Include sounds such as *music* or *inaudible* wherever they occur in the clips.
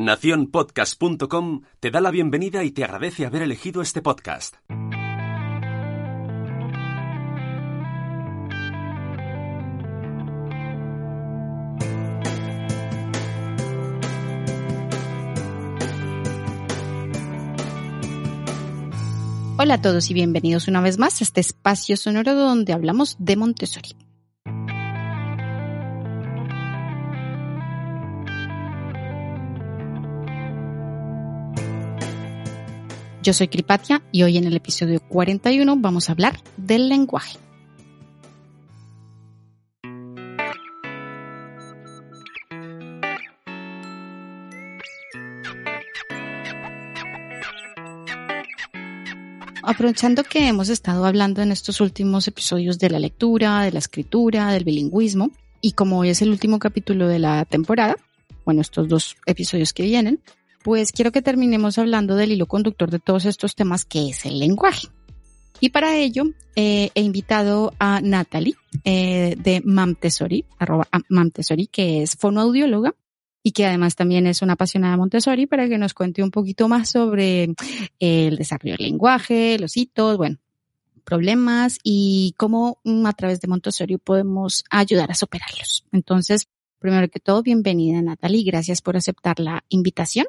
Naciónpodcast.com te da la bienvenida y te agradece haber elegido este podcast. Hola a todos y bienvenidos una vez más a este espacio sonoro donde hablamos de Montessori. Yo soy Kripatia y hoy en el episodio 41 vamos a hablar del lenguaje. Aprovechando que hemos estado hablando en estos últimos episodios de la lectura, de la escritura, del bilingüismo, y como hoy es el último capítulo de la temporada, bueno, estos dos episodios que vienen, pues quiero que terminemos hablando del hilo conductor de todos estos temas que es el lenguaje. Y para ello eh, he invitado a Natalie eh, de Mamtesori, arroba Mamtesori, que es fonoaudióloga y que además también es una apasionada de Montessori para que nos cuente un poquito más sobre el desarrollo del lenguaje, los hitos, bueno, problemas y cómo mm, a través de Montessori podemos ayudar a superarlos. Entonces, primero que todo, bienvenida Natalie, gracias por aceptar la invitación.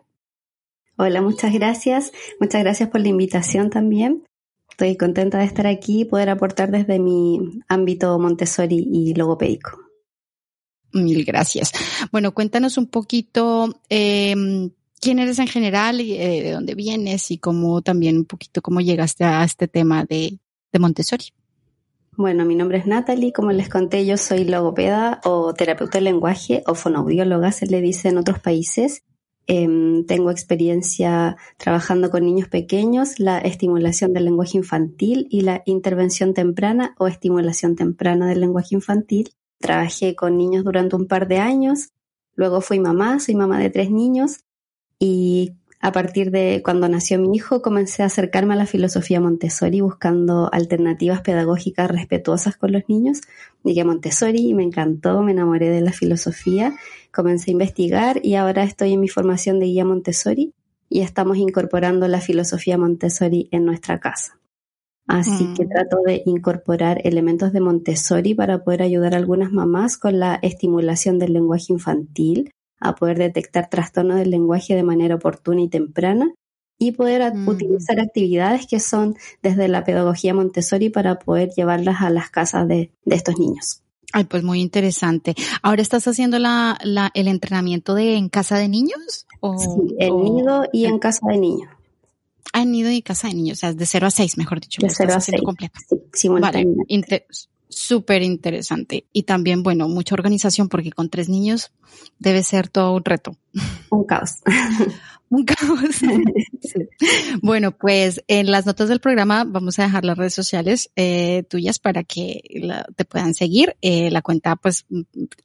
Hola, muchas gracias. Muchas gracias por la invitación también. Estoy contenta de estar aquí y poder aportar desde mi ámbito Montessori y logopédico. Mil gracias. Bueno, cuéntanos un poquito eh, quién eres en general, y, eh, de dónde vienes y cómo también un poquito cómo llegaste a este tema de, de Montessori. Bueno, mi nombre es Natalie, como les conté, yo soy logopeda o terapeuta del lenguaje o fonoaudióloga, se le dice en otros países. Eh, tengo experiencia trabajando con niños pequeños, la estimulación del lenguaje infantil y la intervención temprana o estimulación temprana del lenguaje infantil. Trabajé con niños durante un par de años, luego fui mamá, soy mamá de tres niños y a partir de cuando nació mi hijo comencé a acercarme a la filosofía Montessori buscando alternativas pedagógicas respetuosas con los niños. Llegué a Montessori y me encantó, me enamoré de la filosofía, comencé a investigar y ahora estoy en mi formación de guía Montessori y estamos incorporando la filosofía Montessori en nuestra casa. Así que mm. trato de incorporar elementos de Montessori para poder ayudar a algunas mamás con la estimulación del lenguaje infantil, a poder detectar trastornos del lenguaje de manera oportuna y temprana y poder mm. utilizar actividades que son desde la pedagogía Montessori para poder llevarlas a las casas de, estos niños. Ay, pues muy interesante. ¿Ahora estás haciendo la, el entrenamiento de en casa de niños? O, sí, en nido y en casa de niños. Ah, en nido y casa de niños, o sea, de 0 a 6, mejor dicho. De 0 a 6. Completo. Sí, vale, súper interesante. Y también, bueno, mucha organización porque con tres niños debe ser todo un reto. Un caos. *laughs* un caos. *laughs* Bueno, pues en las notas del programa vamos a dejar las redes sociales eh, tuyas para que te puedan seguir. Eh, la cuenta pues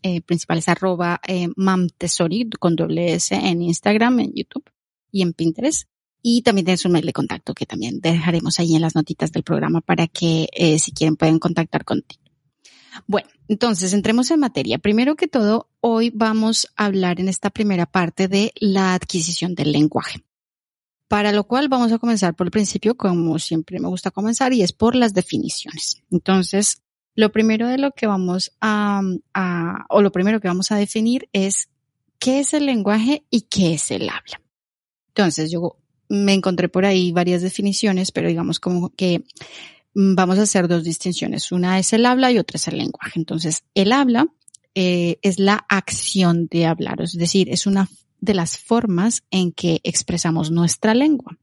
eh, principal es arroba mamtesori con doble S en Instagram, en YouTube y en Pinterest. Y también tienes un mail de contacto que también dejaremos ahí en las notitas del programa para que eh, si quieren pueden contactar contigo. Bueno, entonces entremos en materia. Primero que todo, hoy vamos a hablar en esta primera parte de la adquisición del lenguaje. Para lo cual vamos a comenzar por el principio, como siempre me gusta comenzar, y es por las definiciones. Entonces, lo primero de lo que vamos a, a o lo primero que vamos a definir es qué es el lenguaje y qué es el habla. Entonces, yo me encontré por ahí varias definiciones, pero digamos como que mm, vamos a hacer dos distinciones. Una es el habla y otra es el lenguaje. Entonces, el habla eh, es la acción de hablar, es decir, es una de las formas en que expresamos nuestra lengua.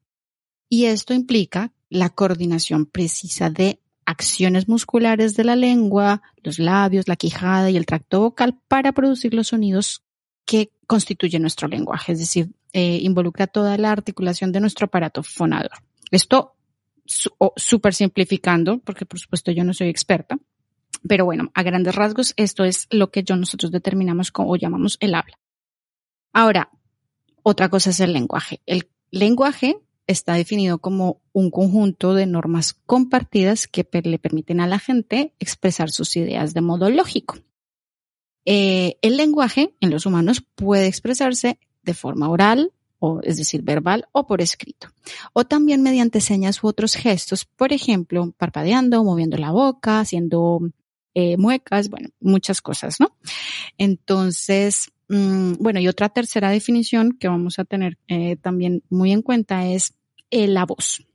Y esto implica la coordinación precisa de acciones musculares de la lengua, los labios, la quijada y el tracto vocal para producir los sonidos que constituyen nuestro lenguaje, es decir, eh, involucra toda la articulación de nuestro aparato fonador. Esto súper simplificando, porque por supuesto yo no soy experta, pero bueno, a grandes rasgos esto es lo que yo nosotros determinamos como llamamos el habla. Ahora, otra cosa es el lenguaje. El lenguaje está definido como un conjunto de normas compartidas que le permiten a la gente expresar sus ideas de modo lógico. Eh, el lenguaje en los humanos puede expresarse de forma oral, o es decir, verbal o por escrito. O también mediante señas u otros gestos, por ejemplo, parpadeando, moviendo la boca, haciendo eh, muecas, bueno, muchas cosas, ¿no? Entonces, mm, bueno, y otra tercera definición que vamos a tener eh, también muy en cuenta es eh, la voz.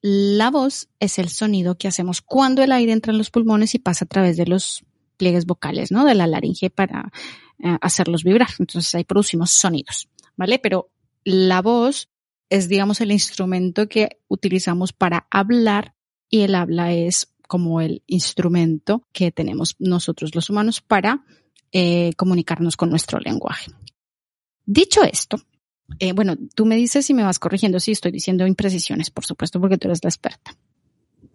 La voz es el sonido que hacemos cuando el aire entra en los pulmones y pasa a través de los pliegues vocales, ¿no? De la laringe para eh, hacerlos vibrar. Entonces ahí producimos sonidos, ¿vale? Pero la voz es, digamos, el instrumento que utilizamos para hablar y el habla es como el instrumento que tenemos nosotros los humanos para eh, comunicarnos con nuestro lenguaje. Dicho esto, eh, bueno, tú me dices si me vas corrigiendo si estoy diciendo imprecisiones, por supuesto, porque tú eres la experta.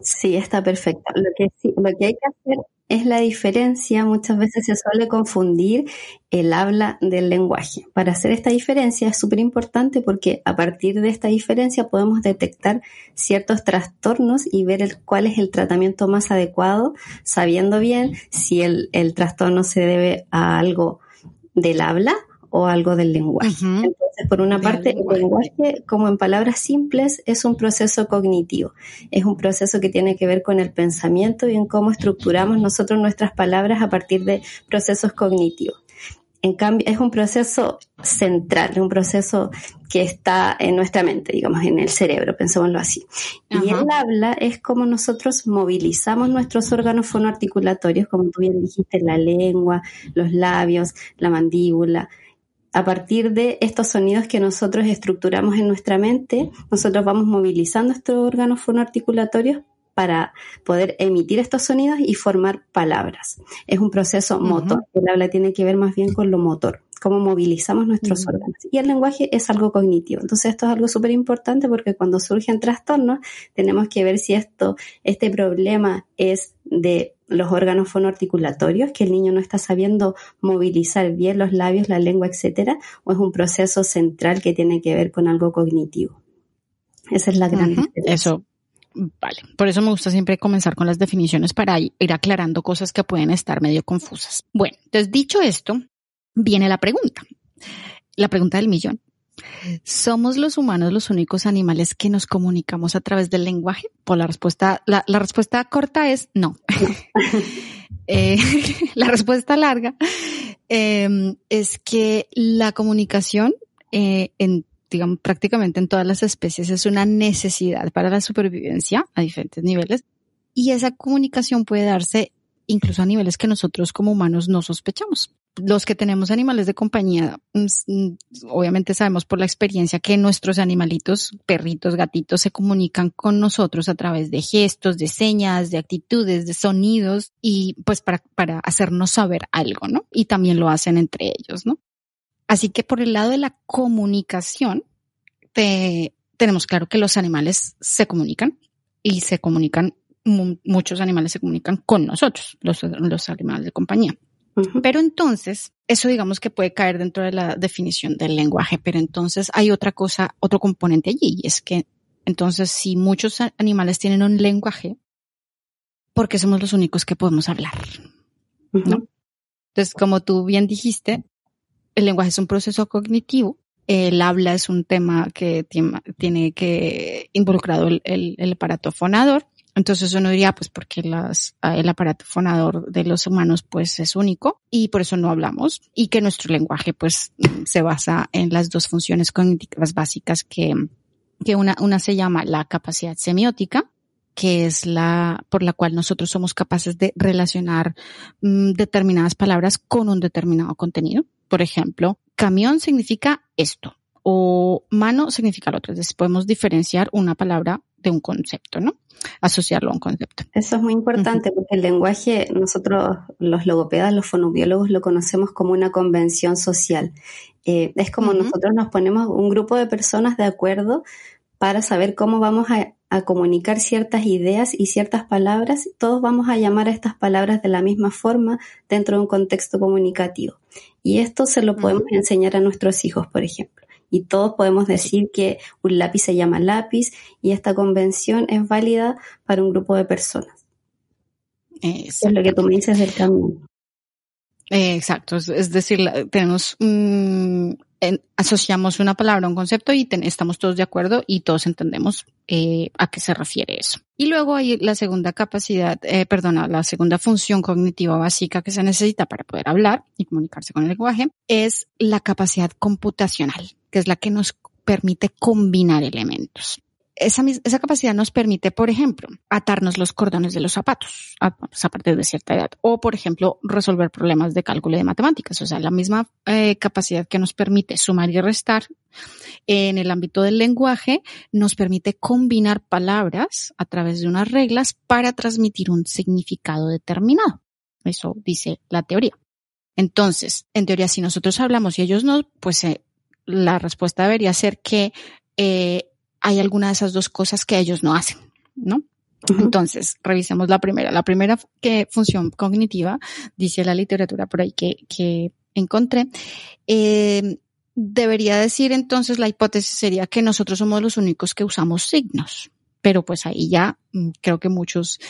Sí, está perfecto. Lo que, lo que hay que hacer es la diferencia. Muchas veces se suele confundir el habla del lenguaje. Para hacer esta diferencia es súper importante porque a partir de esta diferencia podemos detectar ciertos trastornos y ver cuál es el tratamiento más adecuado, sabiendo bien si el, el trastorno se debe a algo del habla o algo del lenguaje. Entonces, por una parte, el lenguaje, como en palabras simples, es un proceso cognitivo. Es un proceso que tiene que ver con el pensamiento y en cómo estructuramos nosotros nuestras palabras a partir de procesos cognitivos. En cambio, es un proceso central, un proceso que está en nuestra mente, digamos, en el cerebro, pensémoslo así. Y el habla es como nosotros movilizamos nuestros órganos fonoarticulatorios, como tú bien dijiste, la lengua, los labios, la mandíbula, a partir de estos sonidos que nosotros estructuramos en nuestra mente, nosotros vamos movilizando estos órganos fonoarticulatorios para poder emitir estos sonidos y formar palabras. Es un proceso motor. El habla tiene que ver más bien con lo motor, cómo movilizamos nuestros órganos. Y el lenguaje es algo cognitivo. Entonces esto es algo súper importante porque cuando surgen trastornos tenemos que ver si esto, este problema es de los órganos fonoarticulatorios, que el niño no está sabiendo movilizar bien los labios, la lengua, etcétera, o es un proceso central que tiene que ver con algo cognitivo. Esa es la gran diferencia. Eso, vale. Por eso me gusta siempre comenzar con las definiciones para ir aclarando cosas que pueden estar medio confusas. Bueno, entonces dicho esto, viene la pregunta. La pregunta del millón. ¿Somos los humanos los únicos animales que nos comunicamos a través del lenguaje? Pues la respuesta, la, respuesta corta es no. *laughs* Eh, *laughs* la respuesta larga em, es que la comunicación eh, en digamos, prácticamente en todas las especies es una necesidad para la supervivencia a diferentes niveles y esa comunicación puede darse incluso a niveles que nosotros como humanos no sospechamos los que tenemos animales de compañía, mm, mm, obviamente sabemos por la experiencia que nuestros animalitos, perritos, gatitos, se comunican con nosotros a través de gestos, de señas, de actitudes, de sonidos y pues para, hacernos saber algo, ¿no? Y también lo hacen entre ellos, ¿no? Así que por el lado de la comunicación, tenemos claro que los animales se comunican y se comunican, muchos animales se comunican con nosotros, los animales de compañía. Pero entonces, eso digamos que puede caer dentro de la definición del lenguaje, pero entonces hay otra cosa, otro componente allí, y es que entonces si muchos animales tienen un lenguaje, ¿por qué somos los únicos que podemos hablar? ¿No? Entonces, como tú bien dijiste, el lenguaje es un proceso cognitivo, el habla es un tema que tiene, que involucrado el, el aparato fonador, entonces uno diría, pues porque las, ah, el aparato fonador de los humanos pues es único y por eso no hablamos y que nuestro lenguaje pues se basa en las dos funciones cognitivas básicas que, que una, una se llama la capacidad semiótica, que es la por la cual nosotros somos capaces de relacionar mm, determinadas palabras con un determinado contenido. Por ejemplo, camión significa esto o mano significa lo otro. Entonces podemos diferenciar una palabra de un concepto, ¿no? Asociarlo a un concepto. Eso es muy importante porque el lenguaje, nosotros los logopedas, los fonobiólogos, lo conocemos como una convención social. Eh, es como nosotros nos ponemos un grupo de personas de acuerdo para saber cómo vamos a, comunicar ciertas ideas y ciertas palabras. Todos vamos a llamar a estas palabras de la misma forma dentro de un contexto comunicativo. Y esto se lo podemos enseñar a nuestros hijos, por ejemplo y todos podemos decir que un lápiz se llama lápiz y esta convención es válida para un grupo de personas. Es lo que tú me dices del camión. Eh, exacto, es, decir, tenemos asociamos una palabra a un concepto y estamos todos de acuerdo y todos entendemos eh, a qué se refiere eso. Y luego hay la segunda capacidad, eh, perdona, la segunda función cognitiva básica que se necesita para poder hablar y comunicarse con el lenguaje es la capacidad computacional, que es la que nos permite combinar elementos esa, capacidad nos permite, por ejemplo, atarnos los cordones de los zapatos a, partir de cierta edad o, por ejemplo, resolver problemas de cálculo y de matemáticas. O sea, la misma eh, capacidad que nos permite sumar y restar en el ámbito del lenguaje nos permite combinar palabras a través de unas reglas para transmitir un significado determinado. Eso dice la teoría. Entonces, en teoría, si nosotros hablamos y ellos no, pues eh, la respuesta debería ser que eh, hay alguna de esas dos cosas que ellos no hacen, ¿no? Entonces, revisemos la primera. La primera que función cognitiva, dice la literatura por ahí que, que encontré, eh, debería decir entonces la hipótesis sería que nosotros somos los únicos que usamos signos. Pero pues ahí ya mm, creo que muchos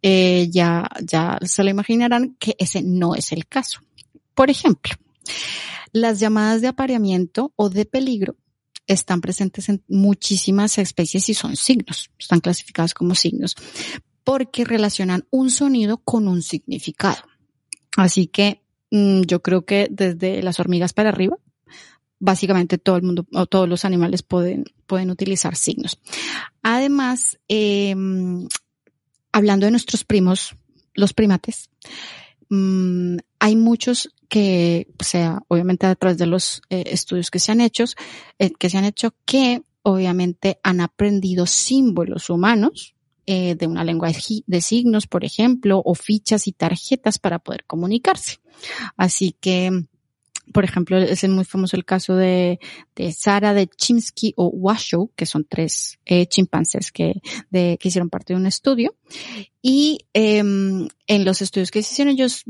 eh, ya, ya se lo imaginarán que ese no es el caso. Por ejemplo, las llamadas de apareamiento o de peligro están presentes en muchísimas especies y son signos, están clasificados como signos, porque relacionan un sonido con un significado. Así que mm, yo creo que desde las hormigas para arriba, básicamente todo el mundo o todos los animales pueden, pueden utilizar signos. Además, em, hablando de nuestros primos, los primates, mm, hay muchos que, o sea, obviamente a través de los eh, estudios que se han hecho, eh, que se han hecho, que obviamente han aprendido símbolos humanos eh, de una lengua de signos, por ejemplo, o fichas y tarjetas para poder comunicarse. Así que por ejemplo, es muy famoso el caso de, Sara de Chimsky o Washoe, que son tres eh, chimpancés que, hicieron parte de un estudio. Y eh, en los estudios que se hicieron ellos,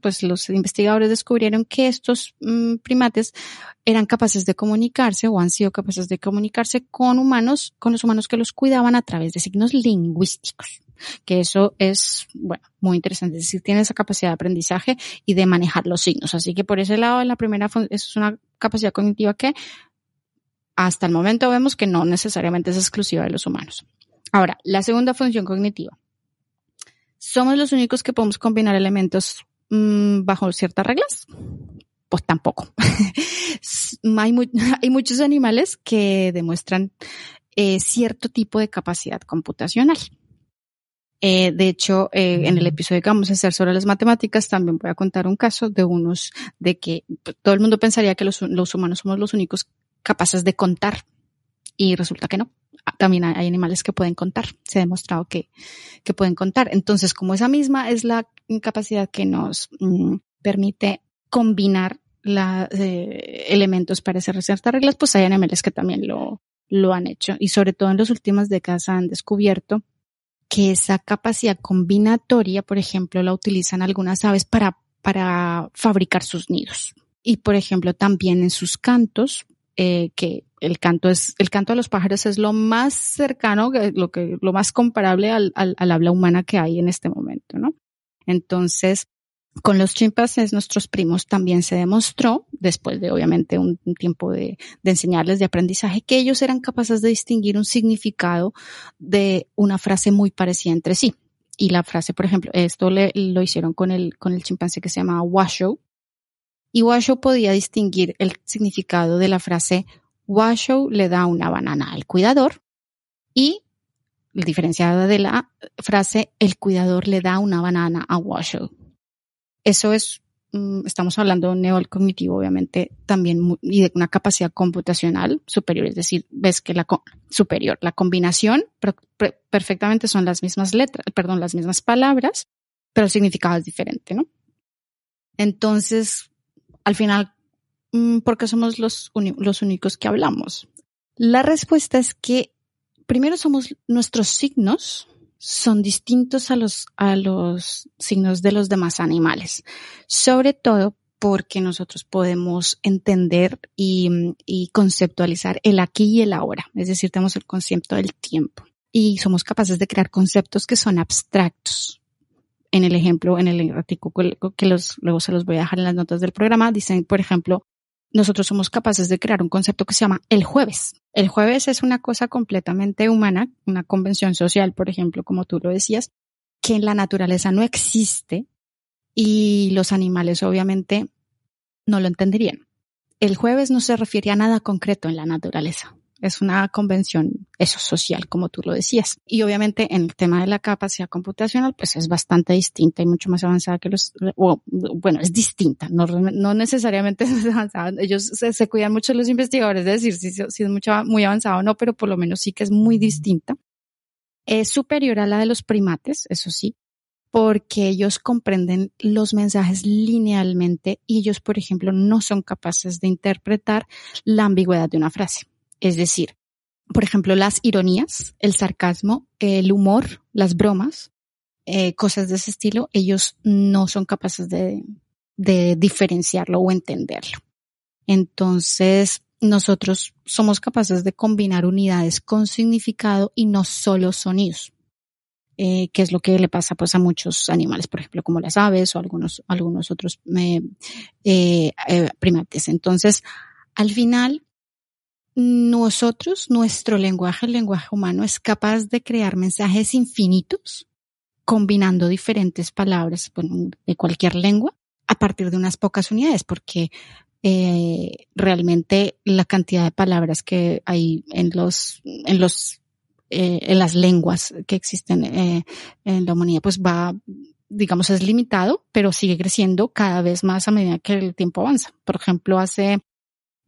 pues los investigadores descubrieron que estos mm, primates eran capaces de comunicarse o han sido capaces de comunicarse con humanos, con los humanos que los cuidaban a través de signos lingüísticos que eso es, bueno, muy interesante. Es decir, tiene esa capacidad de aprendizaje y de manejar los signos. Así que por ese lado, en la primera, es una capacidad cognitiva que hasta el momento vemos que no necesariamente es exclusiva de los humanos. Ahora, la segunda función cognitiva. ¿Somos los únicos que podemos combinar elementos mmm, bajo ciertas reglas? Pues tampoco. *laughs* hay, hay, muchos animales que demuestran eh, cierto tipo de capacidad computacional. Eh, de hecho, eh, en el episodio que vamos a hacer sobre las matemáticas, también voy a contar un caso de unos de que todo el mundo pensaría que los, humanos somos los únicos capaces de contar y resulta que no. Ah, también hay animales que pueden contar. Se ha demostrado que, que pueden contar. Entonces, como esa misma es la capacidad que nos mm, permite combinar la, eh, elementos para hacer ciertas reglas, pues hay animales que también lo, lo han hecho. Y sobre todo en las últimas décadas han descubierto que esa capacidad combinatoria, por ejemplo, la utilizan algunas aves para, para fabricar sus nidos. Y, por ejemplo, también en sus cantos, eh, que el canto es, el canto de los pájaros es lo más cercano, lo que, lo más comparable al, al, al habla humana que hay en este momento, ¿no? Entonces, con los chimpancés, nuestros primos, también se demostró, después de obviamente un, tiempo de, enseñarles de aprendizaje, que ellos eran capaces de distinguir un significado de una frase muy parecida entre sí. Y la frase, por ejemplo, esto lo hicieron con el, con el chimpancé que se llama Washoe. Y Washoe podía distinguir el significado de la frase Washoe le da una banana al cuidador y diferenciada de la frase el cuidador le da una banana a Washoe eso es, mm, estamos hablando de un cognitivo, obviamente, también, y de una capacidad computacional superior, es decir, ves que la superior, la combinación perfectamente son las mismas letras, perdón, las mismas palabras, pero el significado es diferente, ¿no? Entonces, al final, mm, ¿por qué somos los, los únicos que hablamos? La respuesta es que primero somos nuestros signos, son distintos a los, a los signos de los demás animales, sobre todo porque nosotros podemos entender y, conceptualizar el aquí y el ahora, es decir, tenemos el concepto del tiempo. Y somos capaces de crear conceptos que son abstractos. en el ejemplo, en el artículo que los, luego se los voy a dejar en las notas del programa, dicen, por ejemplo, nosotros somos capaces de crear un concepto que se llama el jueves. El jueves es una cosa completamente humana, una convención social, por ejemplo, como tú lo decías, que en la naturaleza no existe y los animales obviamente no lo entenderían. El jueves no se refiere a nada concreto en la naturaleza. Es una convención, eso social, como tú lo decías. Y obviamente en el tema de la capacidad computacional, pues es bastante distinta y mucho más avanzada que los, bueno, es distinta, no, no necesariamente *laughs* es avanzada. Ellos se, cuidan mucho los investigadores de decir si, si es mucho, muy avanzado o no, pero por lo menos sí que es muy distinta. Es superior a la de los primates, eso sí, porque ellos comprenden los mensajes linealmente y ellos, por ejemplo, no son capaces de interpretar la ambigüedad de una frase. Es decir, por ejemplo, las ironías, el sarcasmo, el humor, las bromas, eh, cosas de ese estilo, ellos no son capaces de, diferenciarlo o entenderlo. Entonces, nosotros somos capaces de combinar unidades con significado y no solo sonidos, eh, que es lo que le pasa pues a muchos animales, por ejemplo, como las aves o algunos, algunos otros eh, eh, primates. Entonces, al final, nosotros, nuestro lenguaje, el lenguaje humano, es capaz de crear mensajes infinitos combinando diferentes palabras de cualquier lengua a partir de unas pocas unidades, porque eh, realmente la cantidad de palabras que hay en los, en los, eh, en las lenguas que existen eh, en la humanidad, pues va, digamos, es limitado, pero sigue creciendo cada vez más a medida que el tiempo avanza. Por ejemplo, hace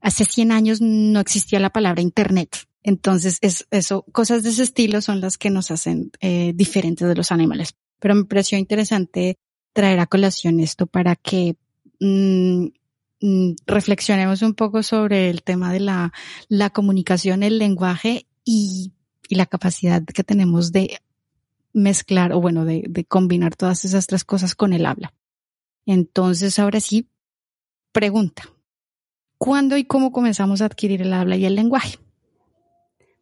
hace 100 años no existía la palabra Internet. Entonces, es, eso, cosas de ese estilo son las que nos hacen eh, diferentes de los animales. Pero me pareció interesante traer a colación esto para que mm, mm, reflexionemos un poco sobre el tema de la, comunicación, el lenguaje y, y, la capacidad que tenemos de mezclar o bueno, de, de combinar todas esas tres cosas con el habla. Entonces, ahora sí, pregunta. ¿Cuándo y cómo comenzamos a adquirir el habla y el lenguaje?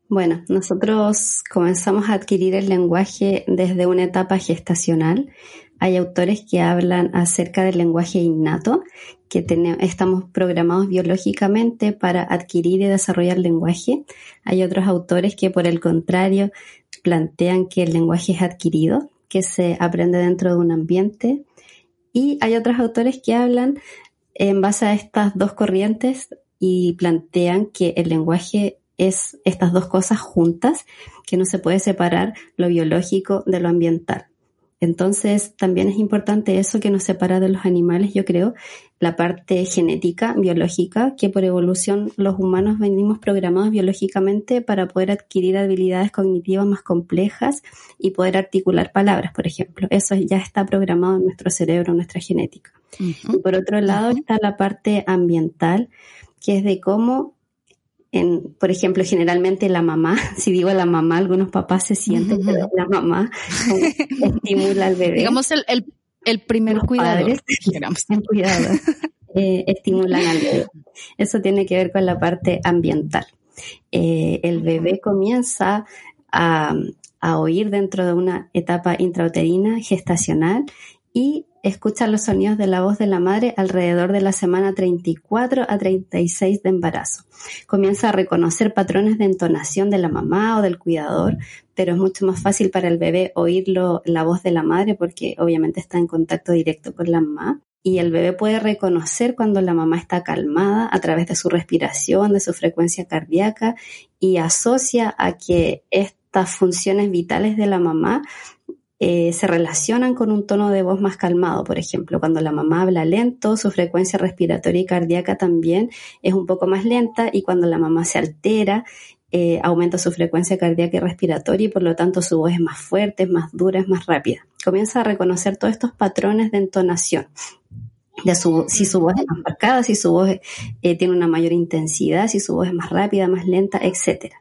Bueno, nosotros comenzamos a adquirir el lenguaje desde una etapa gestacional. Hay autores que hablan acerca del lenguaje innato, que estamos programados biológicamente para adquirir y desarrollar lenguaje. Hay otros autores que, por el contrario, plantean que el lenguaje es adquirido, que se aprende dentro de un ambiente. Y hay otros autores que hablan en base a estas dos corrientes y plantean que el lenguaje es estas dos cosas juntas, que no se puede separar lo biológico de lo ambiental. Entonces, también es importante eso que nos separa de los animales, yo creo, la parte genética, biológica, que por evolución los humanos venimos programados biológicamente para poder adquirir habilidades cognitivas más complejas y poder articular palabras, por ejemplo. Eso ya está programado en nuestro cerebro, en nuestra genética. Y por otro lado está la parte ambiental, que es de cómo en, por ejemplo, generalmente la mamá, *laughs* si digo la mamá, algunos papás se sienten que la mamá *laughs* estimula al bebé. Digamos el, el, el primer cuidado. *laughs* cuidado, eh, estimulan al bebé. Eso tiene que ver con la parte ambiental. Eh, el bebé comienza a, a oír dentro de una etapa intrauterina gestacional y escucha los sonidos de la voz de la madre alrededor de la semana 34 a 36 de embarazo. Comienza a reconocer patrones de entonación de la mamá o del cuidador, pero es mucho más fácil para el bebé oírlo la voz de la madre porque obviamente está en contacto directo con la mamá. Y el bebé puede reconocer cuando la mamá está calmada a través de su respiración, de su frecuencia cardíaca y asocia a que estas funciones vitales de la mamá eh, se relacionan con un tono de voz más calmado. Por ejemplo, cuando la mamá habla lento, su frecuencia respiratoria y cardíaca también es un poco más lenta y cuando la mamá se altera, eh, aumenta su frecuencia cardíaca y respiratoria y por lo tanto su voz es más fuerte, es más dura, es más rápida. Comienza a reconocer todos estos patrones de entonación de su, si su voz es más marcada, si su voz eh, tiene una mayor intensidad, si su voz es más rápida, más lenta, etcétera.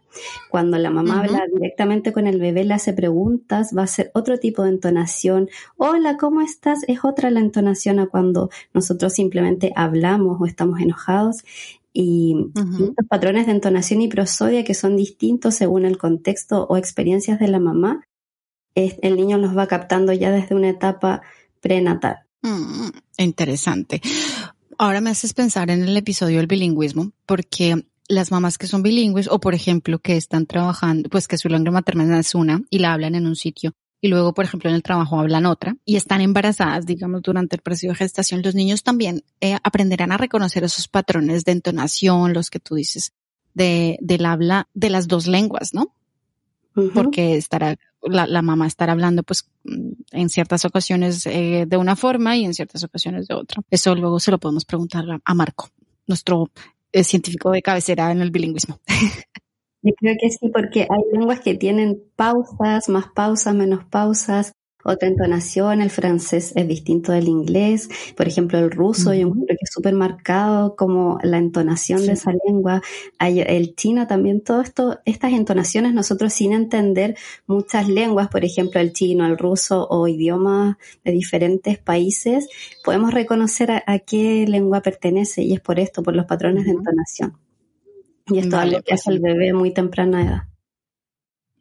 Cuando la mamá habla directamente con el bebé, le hace preguntas, va a ser otro tipo de entonación. Hola, ¿cómo estás? Es otra la entonación a cuando nosotros simplemente hablamos o estamos enojados. Y estos patrones de entonación y prosodia que son distintos según el contexto o experiencias de la mamá, el niño los va captando ya desde una etapa prenatal. Mm, interesante. Ahora me haces pensar en el episodio del bilingüismo, porque las mamás que son bilingües o, por ejemplo, que están trabajando, pues que su lengua materna es una y la hablan en un sitio y luego, por ejemplo, en el trabajo hablan otra y están embarazadas, digamos, durante el proceso de gestación, los niños también eh, aprenderán a reconocer esos patrones de entonación, los que tú dices, de, del habla de las dos lenguas, ¿no? Porque estará, la, la, mamá estará hablando, pues, en ciertas ocasiones eh, de una forma y en ciertas ocasiones de otra. Eso luego se lo podemos preguntar a, Marco, nuestro eh, científico de cabecera en el bilingüismo. *laughs* Yo creo que sí, porque hay lenguas que tienen pausas, más pausas, menos pausas, otra entonación. El francés es distinto del inglés. Por ejemplo, el ruso, yo creo que es súper marcado como la entonación de esa lengua. Hay el chino también, todo esto, estas entonaciones, nosotros sin entender muchas lenguas, por ejemplo, el chino, el ruso o idiomas de diferentes países, podemos reconocer a, qué lengua pertenece y es por esto, por los patrones de entonación. Y esto es algo que hace el bebé muy temprana edad.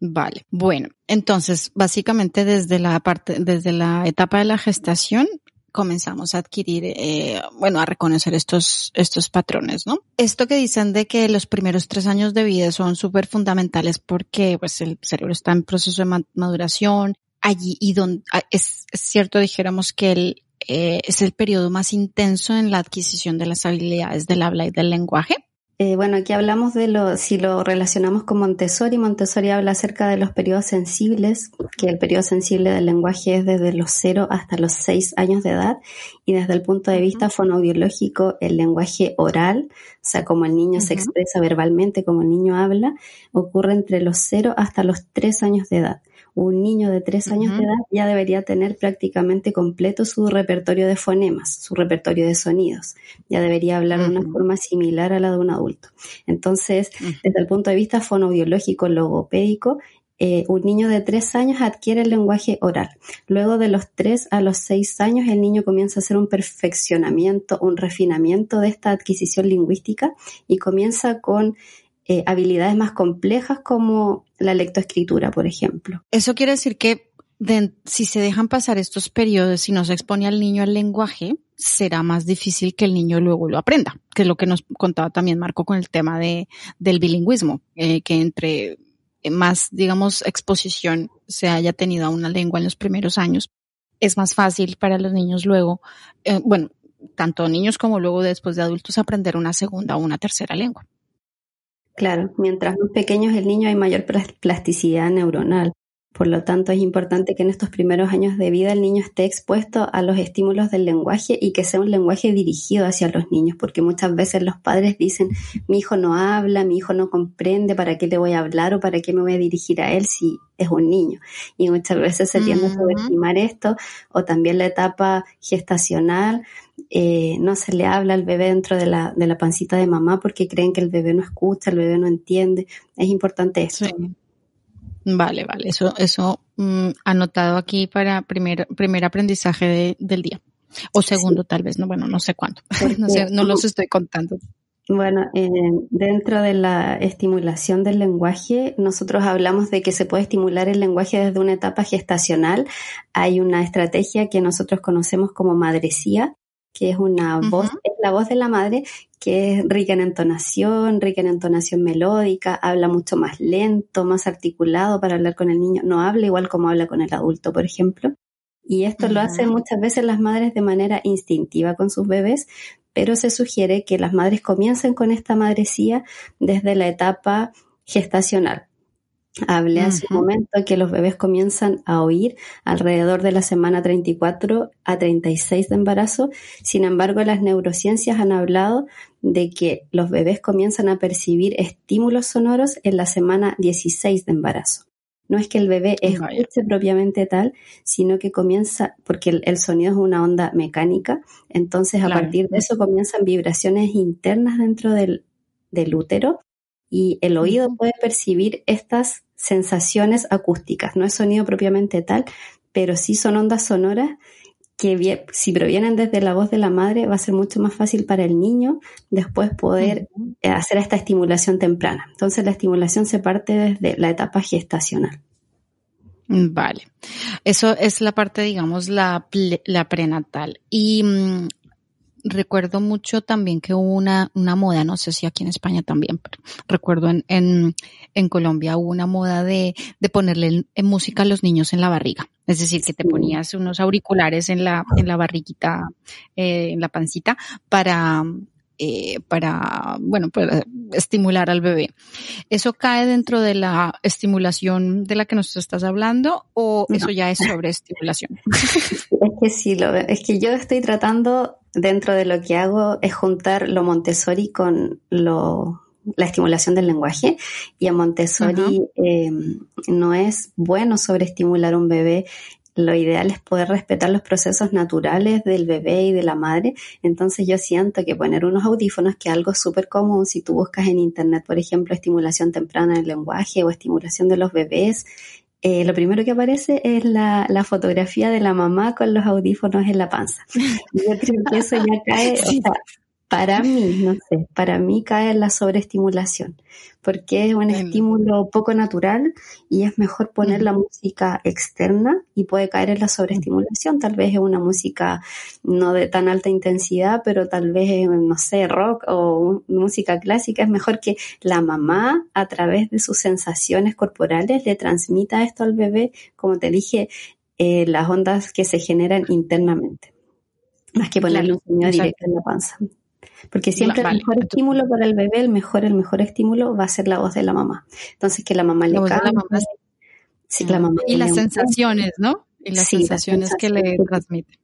Vale, bueno, entonces básicamente desde la parte, desde la etapa de la gestación comenzamos a adquirir, eh, bueno, a reconocer estos, estos patrones, ¿no? Esto que dicen de que los primeros tres años de vida son súper fundamentales porque pues el cerebro está en proceso de maduración, allí y donde es, cierto, dijéramos que el, eh, es el periodo más intenso en la adquisición de las habilidades del habla y del lenguaje. Eh, bueno, aquí hablamos de lo, si lo relacionamos con Montessori, Montessori habla acerca de los periodos sensibles, que el periodo sensible del lenguaje es desde los 0 hasta los 6 años de edad, y desde el punto de vista fonoaudiológico, el lenguaje oral, o sea, como el niño se expresa verbalmente, como el niño habla, ocurre entre los 0 hasta los 3 años de edad un niño de tres años de edad ya debería tener prácticamente completo su repertorio de fonemas, su repertorio de sonidos. Ya debería hablar de una forma similar a la de un adulto. Entonces, desde el punto de vista fonobiológico, logopédico, eh, un niño de tres años adquiere el lenguaje oral. Luego de los tres a los seis años, el niño comienza a hacer un perfeccionamiento, un refinamiento de esta adquisición lingüística y comienza con eh, habilidades más complejas como la lectoescritura, por ejemplo. Eso quiere decir que si se dejan pasar estos periodos y no se expone al niño al lenguaje, será más difícil que el niño luego lo aprenda, que es lo que nos contaba también Marco con el tema de, del bilingüismo, eh, que entre más, digamos, exposición se haya tenido a una lengua en los primeros años, es más fácil para los niños luego, eh, bueno, tanto niños como luego después de adultos aprender una segunda o una tercera lengua. Claro, mientras más pequeños el niño hay mayor plasticidad neuronal. Por lo tanto, es importante que en estos primeros años de vida el niño esté expuesto a los estímulos del lenguaje y que sea un lenguaje dirigido hacia los niños, porque muchas veces los padres dicen, mi hijo no habla, mi hijo no comprende, ¿para qué le voy a hablar o para qué me voy a dirigir a él si es un niño? Y muchas veces se tiende a subestimar esto, o también la etapa gestacional, eh, no se le habla al bebé dentro de la, de la pancita de mamá porque creen que el bebé no escucha, el bebé no entiende. Es importante eso. Vale, vale, eso, eso mm, anotado aquí para primer, primer aprendizaje del día. O segundo, tal vez, no, bueno, no sé cuánto. *laughs* no, sé, no los estoy contando. Bueno, eh, dentro de la estimulación del lenguaje, nosotros hablamos de que se puede estimular el lenguaje desde una etapa gestacional. Hay una estrategia que nosotros conocemos como madrecía, que es una voz, es la voz de la madre que es rica en entonación, rica en entonación melódica, habla mucho más lento, más articulado para hablar con el niño, no habla igual como habla con el adulto, por ejemplo. Y esto lo hacen muchas veces las madres de manera instintiva con sus bebés, pero se sugiere que las madres comiencen con esta madrecía desde la etapa gestacional. Hablé hace un momento que los bebés comienzan a oír alrededor de la semana 34 a 36 de embarazo. Sin embargo, las neurociencias han hablado de que los bebés comienzan a percibir estímulos sonoros en la semana 16 de embarazo. No es que el bebé escuche propiamente tal, sino que comienza, porque el, sonido es una onda mecánica, entonces a partir de eso comienzan vibraciones internas dentro del, del útero y el oído puede percibir estas sensaciones acústicas. No es sonido propiamente tal, pero sí son ondas sonoras que si provienen desde la voz de la madre va a ser mucho más fácil para el niño después poder hacer esta estimulación temprana. Entonces la estimulación se parte desde la etapa gestacional. Vale. Eso es la parte, digamos, la, la prenatal. Y mm, recuerdo mucho también que hubo una, una moda, no sé si aquí en España también, pero recuerdo en, en, en Colombia hubo una moda de, de ponerle en música a los niños en la barriga. Es decir, que te ponías unos auriculares en la, en la barriguita, eh, en la pancita, para, eh, para, bueno, para estimular al bebé. ¿Eso cae dentro de la estimulación de la que nos estás hablando o eso ya es sobreestimulación? *laughs* Es que sí, lo, es que yo estoy tratando, dentro de lo que hago, es juntar lo Montessori con lo, la estimulación del lenguaje y a Montessori eh, no es bueno sobreestimular a un bebé lo ideal es poder respetar los procesos naturales del bebé y de la madre. Entonces yo siento que poner unos audífonos, que es algo súper común, si tú buscas en internet, por ejemplo, estimulación temprana del lenguaje o estimulación de los bebés, eh, lo primero que aparece es la, la, fotografía de la mamá con los audífonos en la panza. *laughs* Yo creo que eso ya cae, para mí, no sé, para mí cae en la sobreestimulación, porque es un estímulo poco natural y es mejor poner la música externa y puede caer en la sobreestimulación. Tal vez es una música no de tan alta intensidad, pero tal vez, no sé, rock o música clásica. Es mejor que la mamá, a través de sus sensaciones corporales, le transmita esto al bebé, como te dije, eh, las ondas que se generan internamente, más que ponerle un sonido directo en la panza. Porque siempre el mejor estímulo para el bebé, el mejor, el mejor estímulo va a ser la voz de la mamá. Entonces que la mamá le cante. Sí, la mamá y las sensaciones, ¿no? Y las sensaciones que le transmite.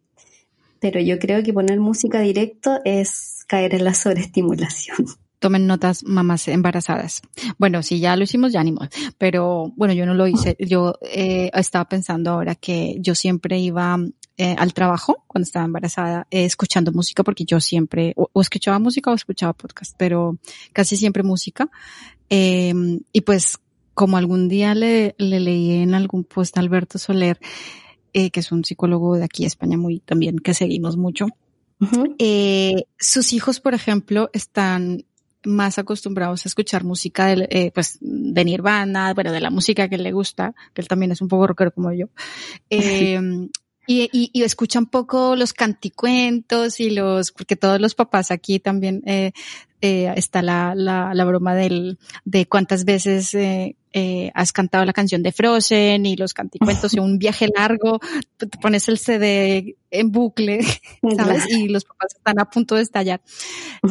Pero yo creo que poner música directo es caer en la sobreestimulación. *laughs* Tomen notas mamás embarazadas. Bueno, si ya lo hicimos, ya ni Pero bueno, yo no lo hice. Yo eh, estaba pensando ahora que yo siempre iba eh, al trabajo cuando estaba embarazada eh, escuchando música porque yo siempre o, escuchaba música o escuchaba podcast, pero casi siempre música. Eh, y pues como algún día le, le leí en algún post a Alberto Soler, eh, que es un psicólogo de aquí de España muy también que seguimos mucho. eh, sus hijos, por ejemplo, están más acostumbrados a escuchar música de, eh, pues, de Nirvana, bueno, de la música que le gusta, que él también es un poco rockero como yo. *laughs* Eh, y, y, y escuchan poco los canticuentos y los, porque todos los papás aquí también eh, eh, está la, la, la, broma del, de cuántas veces eh, eh, has cantado la canción de Frozen y los canticuentos y un viaje largo, te pones el CD en bucle, *laughs* *laughs* ¿sabes? Y los papás están a punto de estallar.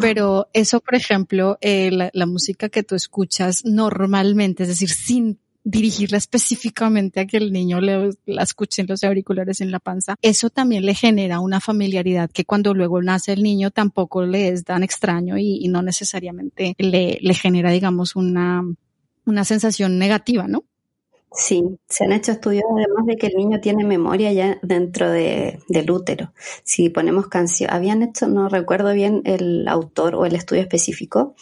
Pero eso, por ejemplo, eh, la, la música que tú escuchas normalmente, es decir, sin dirigirla específicamente a que el niño le, la escuche en los auriculares en la panza, eso también le genera una familiaridad que cuando luego nace el niño tampoco le es tan extraño y, no necesariamente le, le genera, digamos, una, una sensación negativa, ¿no? Sí, se han hecho estudios además de que el niño tiene memoria ya dentro de, del útero. Si ponemos canción, habían hecho, no recuerdo bien el autor o el estudio específico,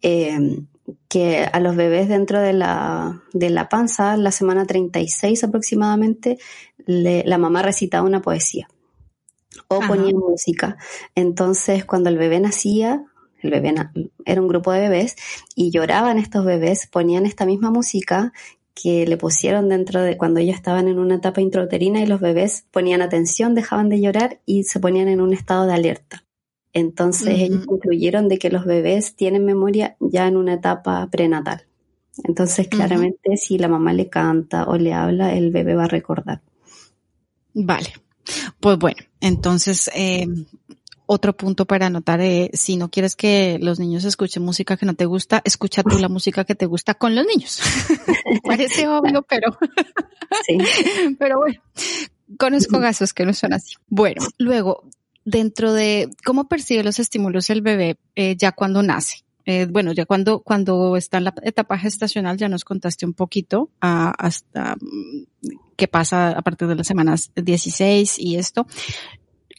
eh, que a los bebés dentro de la, de la panza, la semana 36 aproximadamente, le, la mamá recitaba una poesía o Ajá. ponía música. Entonces, cuando el bebé nacía, el bebé era un grupo de bebés y lloraban estos bebés, ponían esta misma música que le pusieron dentro de cuando ellos estaban en una etapa intrauterina y los bebés ponían atención, dejaban de llorar y se ponían en un estado de alerta. Entonces uh -huh. ellos concluyeron de que los bebés tienen memoria ya en una etapa prenatal. Entonces claramente uh -huh. si la mamá le canta o le habla, el bebé va a recordar. Vale. Pues bueno, entonces eh, otro punto para anotar, eh, si no quieres que los niños escuchen música que no te gusta, escucha tú la música que te gusta con los niños. *laughs* Parece *laughs* obvio, pero, sí. *laughs* pero bueno, conozco casos que no son así. Bueno, luego, dentro de cómo percibe los estímulos el bebé eh, ya cuando nace. Eh, bueno, ya cuando, cuando está en la etapa gestacional ya nos contaste un poquito uh, hasta um, qué pasa a partir de las semanas 16 y esto.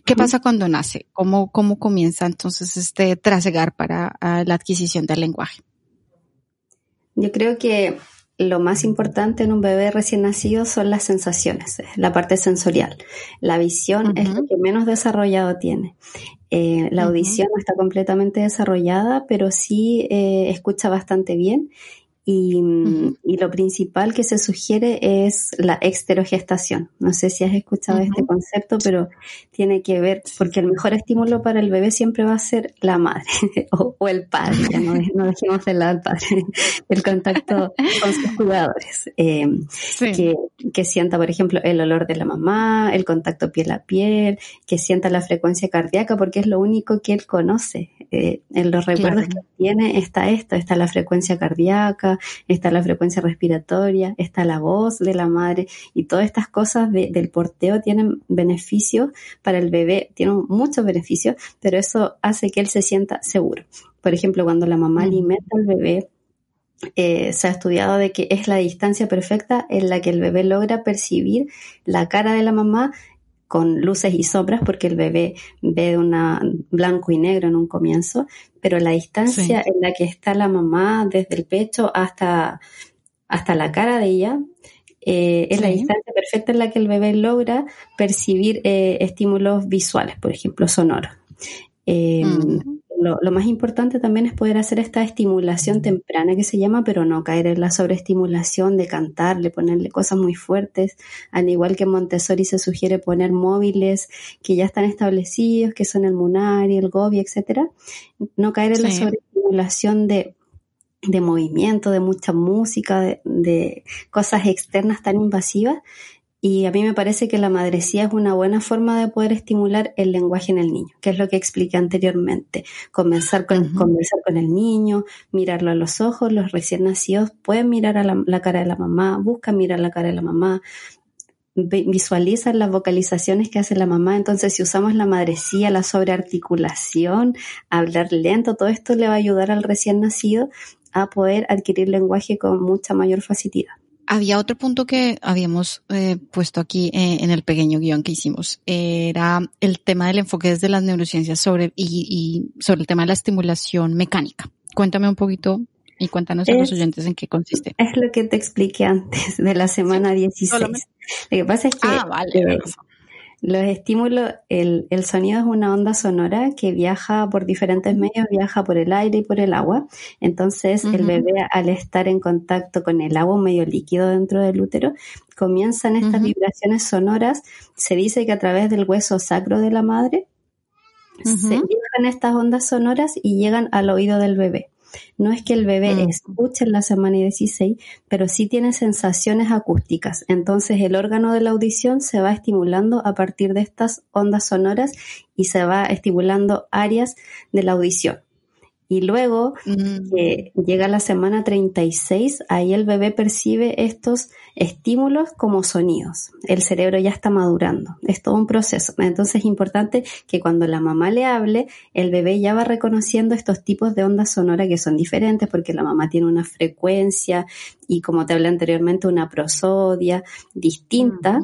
¿Qué pasa cuando nace? ¿Cómo, cómo comienza entonces este trasegar para uh, la adquisición del lenguaje? Yo creo que lo más importante en un bebé recién nacido son las sensaciones, la parte sensorial. La visión uh -huh. es lo que menos desarrollado tiene. Eh, la audición uh -huh. no está completamente desarrollada, pero sí eh, escucha bastante bien y, y, lo principal que se sugiere es la exterogestación. No sé si has escuchado este concepto, pero tiene que ver, porque el mejor estímulo para el bebé siempre va a ser la madre *laughs* o, el padre, ya no, no dejemos de lado al padre, *laughs* el contacto con sus cuidadores. Eh, que, que sienta, por ejemplo, el olor de la mamá, el contacto piel a piel, que sienta la frecuencia cardíaca, porque es lo único que él conoce. Eh, en los recuerdos que tiene está esto, está la frecuencia cardíaca, está la frecuencia respiratoria, está la voz de la madre y todas estas cosas del porteo tienen beneficios para el bebé, tienen muchos beneficios, pero eso hace que él se sienta seguro. Por ejemplo, cuando la mamá alimenta al bebé, eh, se ha estudiado de que es la distancia perfecta en la que el bebé logra percibir la cara de la mamá con luces y sombras porque el bebé ve una blanco y negro en un comienzo, pero la distancia en la que está la mamá desde el pecho hasta, hasta la cara de ella eh, es la distancia perfecta en la que el bebé logra percibir eh, estímulos visuales, por ejemplo, sonoros. Eh, mm lo, más importante también es poder hacer esta estimulación temprana que se llama, pero no caer en la sobreestimulación de cantarle, ponerle cosas muy fuertes, al igual que Montessori se sugiere poner móviles que ya están establecidos, que son el Munari, el Gobi, etcétera. No caer en la sobreestimulación de de movimiento, de mucha música, de, cosas externas tan invasivas, y a mí me parece que la madrecía es una buena forma de poder estimular el lenguaje en el niño, que es lo que expliqué anteriormente. Comenzar con, Conversar con el niño, mirarlo a los ojos, los recién nacidos pueden mirar a la, cara de la mamá, buscan mirar la cara de la mamá, visualizan las vocalizaciones que hace la mamá. Entonces, si usamos la madrecía, la sobrearticulación, hablar lento, todo esto le va a ayudar al recién nacido a poder adquirir lenguaje con mucha mayor facilidad. Había otro punto que habíamos eh, puesto aquí eh, en el pequeño guion que hicimos. era el tema del enfoque desde las neurociencias sobre, y, sobre el tema de la estimulación mecánica. Cuéntame un poquito y cuéntanos a los oyentes en qué consiste. Es lo que te expliqué antes de la semana 16. Lo que pasa es que ah, vale, eh, los estímulos, el, el, sonido es una onda sonora que viaja por diferentes medios, viaja por el aire y por el agua. Entonces, el bebé, al estar en contacto con el agua, un medio líquido dentro del útero, comienzan estas vibraciones sonoras. Se dice que a través del hueso sacro de la madre se viajan estas ondas sonoras y llegan al oído del bebé. No es que el bebé mm. escuche en la semana 16, pero sí tiene sensaciones acústicas. Entonces el órgano de la audición se va estimulando a partir de estas ondas sonoras y se va estimulando áreas de la audición. Y luego mm. llega la semana 36, ahí el bebé percibe estos estímulos como sonidos. El cerebro ya está madurando. Es todo un proceso. Entonces es importante que cuando la mamá le hable, el bebé ya va reconociendo estos tipos de ondas sonoras que son diferentes porque la mamá tiene una frecuencia y como te hablé anteriormente, una prosodia distinta.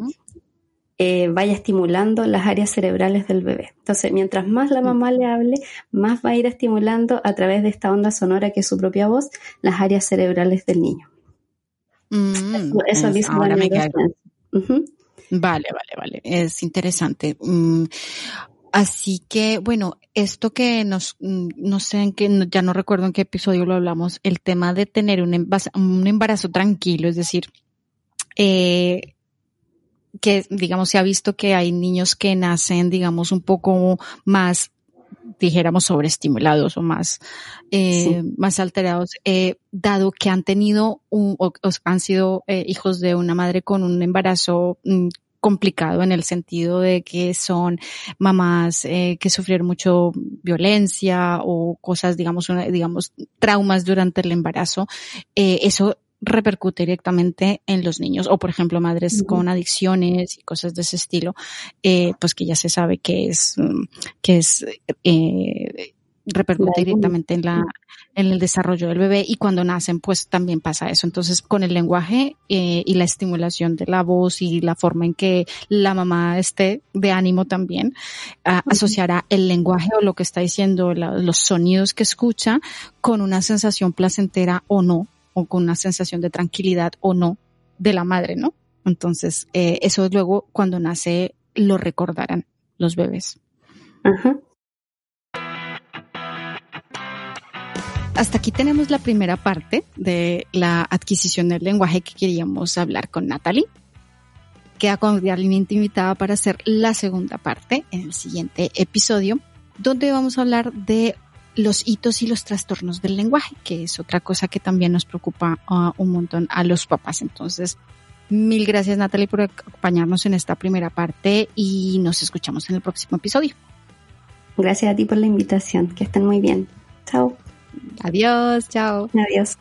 Eh, vaya estimulando las áreas cerebrales del bebé. Entonces, mientras más la mamá le hable, más va a ir estimulando a través de esta onda sonora que es su propia voz, las áreas cerebrales del niño. Mm, eso, dice ahora me Vale, vale, vale. Es interesante. Mm, así que, bueno, esto que nos, mm, no sé en qué, ya no recuerdo en qué episodio lo hablamos, el tema de tener un embarazo, un embarazo tranquilo, es decir, eh, que digamos se ha visto que hay niños que nacen digamos un poco más dijéramos sobreestimulados o más eh, más alterados eh, dado que han tenido un, o, han sido eh, hijos de una madre con un embarazo mm, complicado en el sentido de que son mamás eh, que sufrieron mucho violencia o cosas, digamos, digamos, traumas durante el embarazo. Eh, eso repercute directamente en los niños. O por ejemplo madres con adicciones y cosas de ese estilo eh, pues que ya se sabe que es mm, que es eh, repercute directamente en la en el desarrollo del bebé. Y cuando nacen pues también pasa eso. Entonces con el lenguaje eh, y la estimulación de la voz y la forma en que la mamá esté de ánimo también asociará el lenguaje o lo que está diciendo los sonidos que escucha con una sensación placentera o no o con una sensación de tranquilidad o no de la madre, ¿no? Entonces, eh, eso luego cuando nace lo recordarán los bebés. Hasta aquí tenemos la primera parte de la adquisición del lenguaje que queríamos hablar con Natalie. Queda cordialmente invitada para hacer la segunda parte en el siguiente episodio, donde vamos a hablar de los hitos y los trastornos del lenguaje, que es otra cosa que también nos preocupa uh, un montón a los papás. Entonces, mil gracias Natalie por acompañarnos en esta primera parte y nos escuchamos en el próximo episodio. Gracias a ti por la invitación. Que estén muy bien. Chao. Adiós, chao. Adiós.